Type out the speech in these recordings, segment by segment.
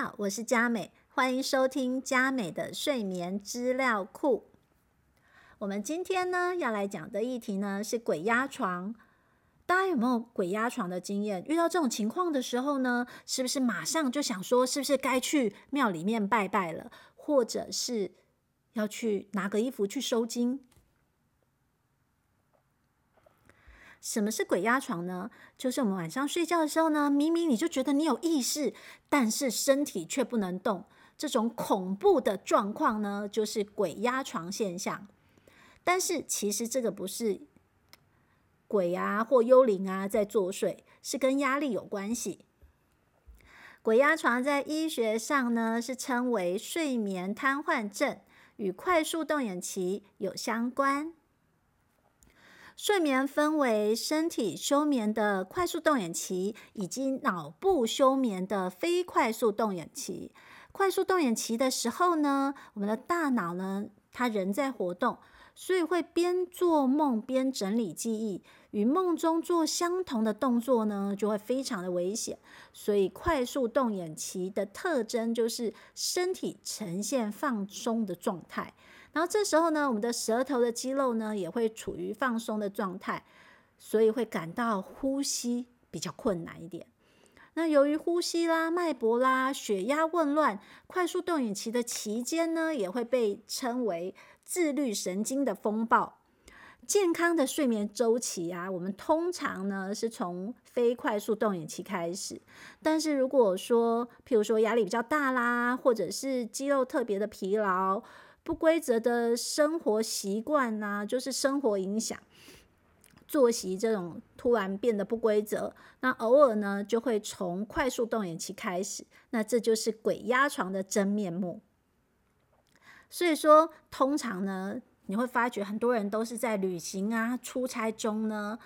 好，我是佳美，欢迎收听佳美的睡眠资料库。我们今天呢要来讲的议题呢是鬼压床。大家有没有鬼压床的经验？遇到这种情况的时候呢，是不是马上就想说，是不是该去庙里面拜拜了，或者是要去拿个衣服去收金？什么是鬼压床呢？就是我们晚上睡觉的时候呢，明明你就觉得你有意识，但是身体却不能动，这种恐怖的状况呢，就是鬼压床现象。但是其实这个不是鬼啊或幽灵啊在作祟，是跟压力有关系。鬼压床在医学上呢，是称为睡眠瘫痪症，与快速动眼期有相关。睡眠分为身体休眠的快速动眼期，以及脑部休眠的非快速动眼期。快速动眼期的时候呢，我们的大脑呢，它仍在活动，所以会边做梦边整理记忆，与梦中做相同的动作呢，就会非常的危险。所以快速动眼期的特征就是身体呈现放松的状态。然后这时候呢，我们的舌头的肌肉呢也会处于放松的状态，所以会感到呼吸比较困难一点。那由于呼吸啦、脉搏啦、血压紊乱，快速动眼期的期间呢，也会被称为自律神经的风暴。健康的睡眠周期啊，我们通常呢是从非快速动眼期开始。但是如果说，譬如说压力比较大啦，或者是肌肉特别的疲劳，不规则的生活习惯呐，就是生活影响，作息这种突然变得不规则，那偶尔呢就会从快速动眼期开始，那这就是鬼压床的真面目。所以说，通常呢，你会发觉很多人都是在旅行啊、出差中呢，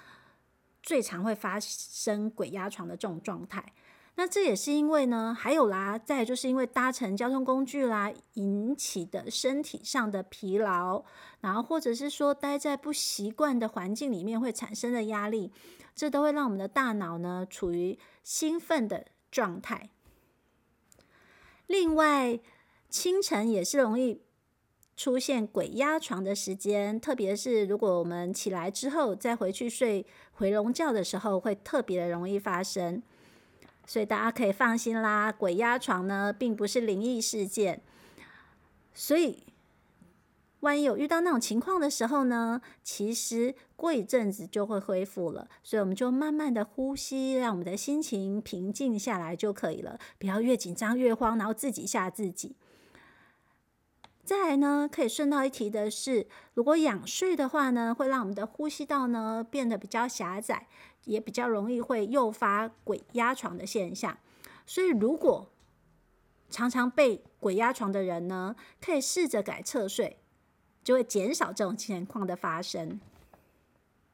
最常会发生鬼压床的这种状态。那这也是因为呢，还有啦，再就是因为搭乘交通工具啦引起的身体上的疲劳，然后或者是说待在不习惯的环境里面会产生的压力，这都会让我们的大脑呢处于兴奋的状态。另外，清晨也是容易出现鬼压床的时间，特别是如果我们起来之后再回去睡回笼觉的时候，会特别的容易发生。所以大家可以放心啦，鬼压床呢并不是灵异事件。所以，万一有遇到那种情况的时候呢，其实过一阵子就会恢复了。所以我们就慢慢的呼吸，让我们的心情平静下来就可以了，不要越紧张越慌，然后自己吓自己。再来呢，可以顺道一提的是，如果仰睡的话呢，会让我们的呼吸道呢变得比较狭窄，也比较容易会诱发鬼压床的现象。所以，如果常常被鬼压床的人呢，可以试着改侧睡，就会减少这种情况的发生。